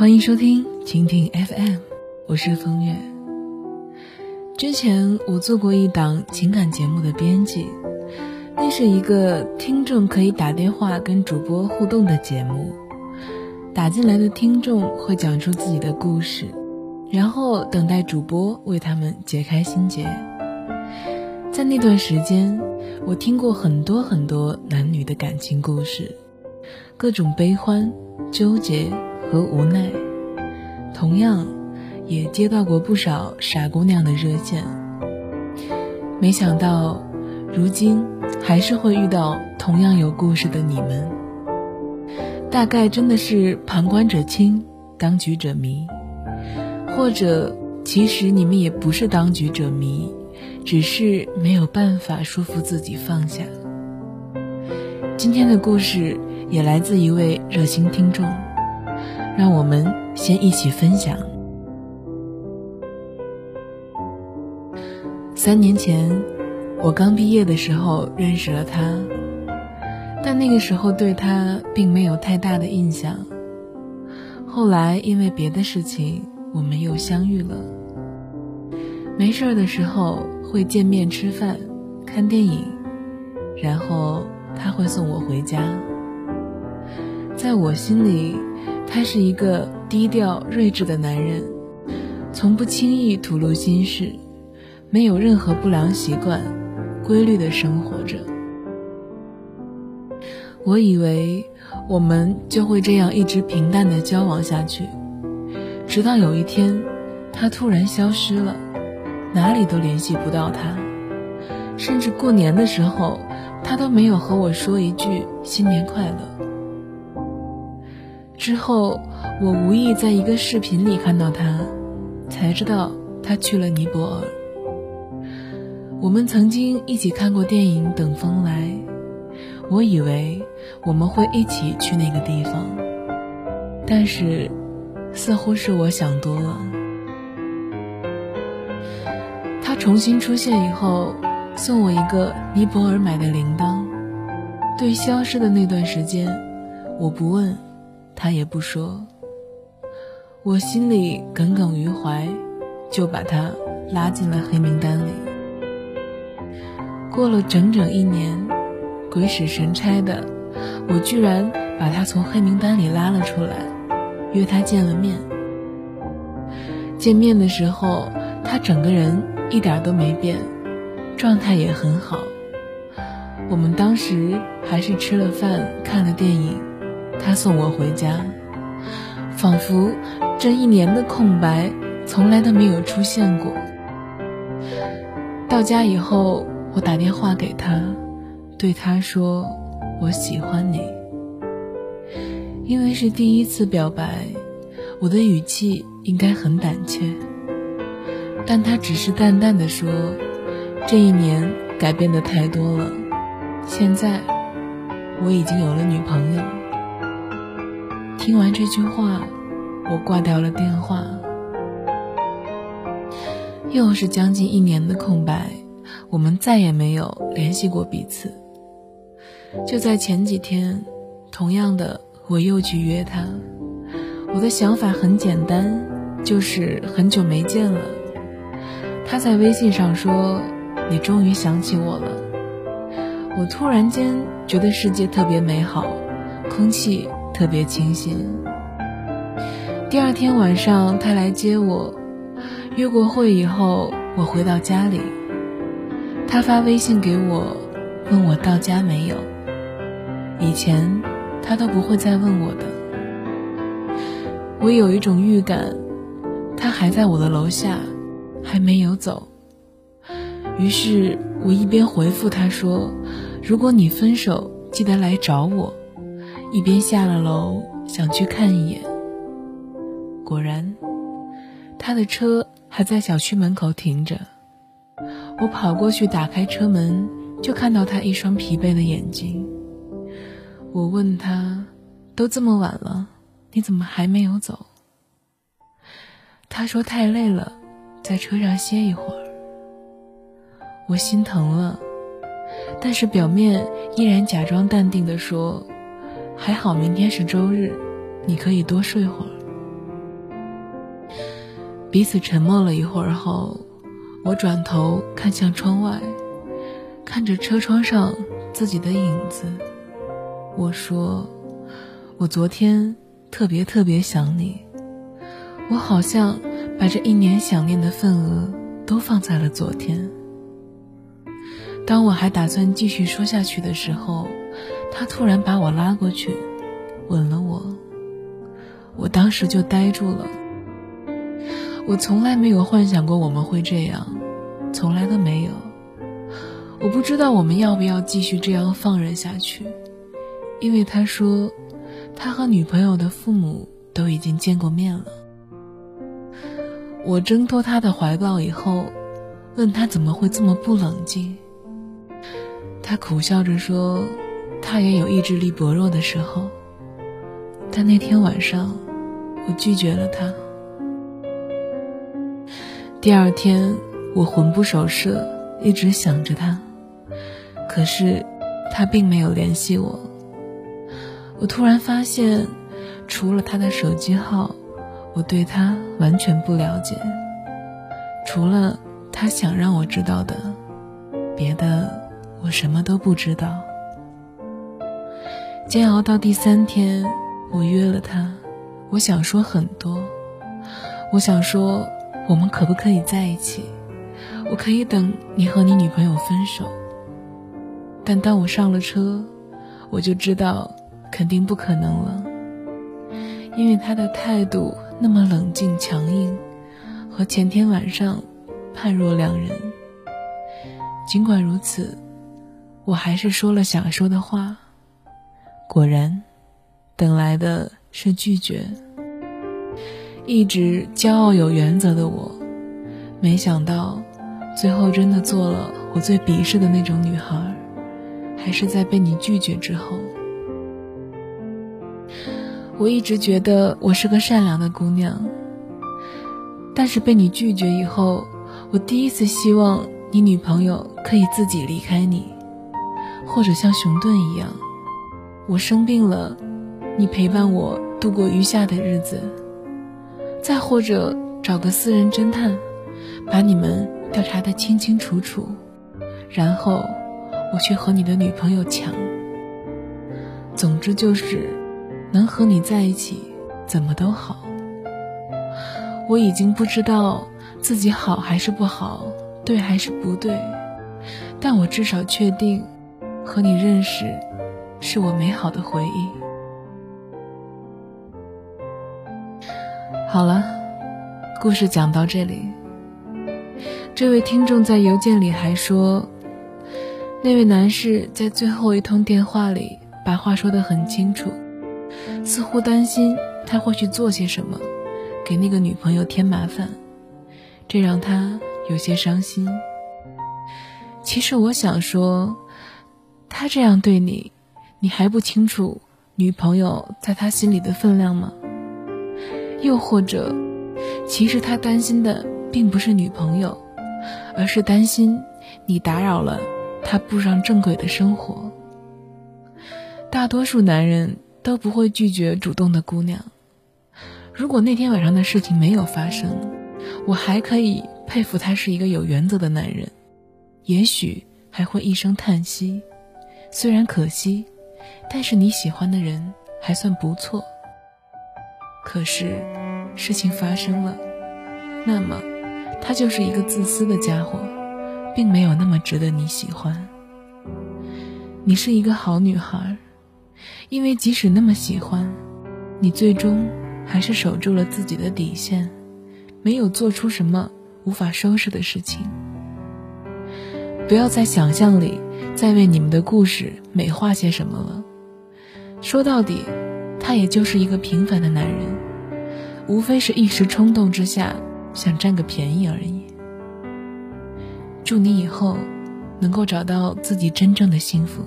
欢迎收听蜻蜓 FM，我是风月。之前我做过一档情感节目的编辑，那是一个听众可以打电话跟主播互动的节目。打进来的听众会讲出自己的故事，然后等待主播为他们解开心结。在那段时间，我听过很多很多男女的感情故事，各种悲欢、纠结和无奈。同样，也接到过不少傻姑娘的热线。没想到，如今还是会遇到同样有故事的你们。大概真的是旁观者清，当局者迷，或者其实你们也不是当局者迷，只是没有办法说服自己放下。今天的故事也来自一位热心听众，让我们先一起分享。三年前，我刚毕业的时候认识了他。但那个时候对他并没有太大的印象。后来因为别的事情，我们又相遇了。没事儿的时候会见面吃饭、看电影，然后他会送我回家。在我心里，他是一个低调睿智的男人，从不轻易吐露心事，没有任何不良习惯，规律的生活着。我以为我们就会这样一直平淡的交往下去，直到有一天，他突然消失了，哪里都联系不到他，甚至过年的时候，他都没有和我说一句新年快乐。之后，我无意在一个视频里看到他，才知道他去了尼泊尔。我们曾经一起看过电影《等风来》。我以为我们会一起去那个地方，但是似乎是我想多了。他重新出现以后，送我一个尼泊尔买的铃铛。对消失的那段时间，我不问，他也不说。我心里耿耿于怀，就把他拉进了黑名单里。过了整整一年。鬼使神差的，我居然把他从黑名单里拉了出来，约他见了面。见面的时候，他整个人一点都没变，状态也很好。我们当时还是吃了饭，看了电影，他送我回家，仿佛这一年的空白从来都没有出现过。到家以后，我打电话给他。对他说：“我喜欢你。”因为是第一次表白，我的语气应该很胆怯，但他只是淡淡的说：“这一年改变的太多了，现在我已经有了女朋友。”听完这句话，我挂掉了电话。又是将近一年的空白，我们再也没有联系过彼此。就在前几天，同样的，我又去约他。我的想法很简单，就是很久没见了。他在微信上说：“你终于想起我了。”我突然间觉得世界特别美好，空气特别清新。第二天晚上，他来接我。约过会以后，我回到家里，他发微信给我，问我到家没有。以前，他都不会再问我的。我有一种预感，他还在我的楼下，还没有走。于是我一边回复他说：“如果你分手，记得来找我。”一边下了楼，想去看一眼。果然，他的车还在小区门口停着。我跑过去打开车门，就看到他一双疲惫的眼睛。我问他：“都这么晚了，你怎么还没有走？”他说：“太累了，在车上歇一会儿。”我心疼了，但是表面依然假装淡定的说：“还好明天是周日，你可以多睡会儿。”彼此沉默了一会儿后，我转头看向窗外，看着车窗上自己的影子，我说：“我昨天特别特别想你，我好像把这一年想念的份额都放在了昨天。”当我还打算继续说下去的时候，他突然把我拉过去，吻了我。我当时就呆住了。我从来没有幻想过我们会这样，从来都没有。我不知道我们要不要继续这样放任下去，因为他说，他和女朋友的父母都已经见过面了。我挣脱他的怀抱以后，问他怎么会这么不冷静。他苦笑着说：“他也有意志力薄弱的时候。”但那天晚上，我拒绝了他。第二天，我魂不守舍，一直想着他，可是他并没有联系我。我突然发现，除了他的手机号，我对他完全不了解。除了他想让我知道的，别的。我什么都不知道。煎熬到第三天，我约了他。我想说很多，我想说我们可不可以在一起？我可以等你和你女朋友分手。但当我上了车，我就知道肯定不可能了，因为他的态度那么冷静强硬，和前天晚上判若两人。尽管如此。我还是说了想说的话，果然，等来的是拒绝。一直骄傲有原则的我，没想到，最后真的做了我最鄙视的那种女孩，还是在被你拒绝之后。我一直觉得我是个善良的姑娘，但是被你拒绝以后，我第一次希望你女朋友可以自己离开你。或者像熊顿一样，我生病了，你陪伴我度过余下的日子；再或者找个私人侦探，把你们调查的清清楚楚，然后我去和你的女朋友抢。总之就是，能和你在一起，怎么都好。我已经不知道自己好还是不好，对还是不对，但我至少确定。和你认识，是我美好的回忆。好了，故事讲到这里。这位听众在邮件里还说，那位男士在最后一通电话里把话说得很清楚，似乎担心他会去做些什么，给那个女朋友添麻烦，这让他有些伤心。其实我想说。他这样对你，你还不清楚女朋友在他心里的分量吗？又或者，其实他担心的并不是女朋友，而是担心你打扰了他步上正轨的生活。大多数男人都不会拒绝主动的姑娘。如果那天晚上的事情没有发生，我还可以佩服他是一个有原则的男人，也许还会一声叹息。虽然可惜，但是你喜欢的人还算不错。可是，事情发生了，那么，他就是一个自私的家伙，并没有那么值得你喜欢。你是一个好女孩，因为即使那么喜欢，你最终还是守住了自己的底线，没有做出什么无法收拾的事情。不要在想象里。再为你们的故事美化些什么了？说到底，他也就是一个平凡的男人，无非是一时冲动之下想占个便宜而已。祝你以后能够找到自己真正的幸福。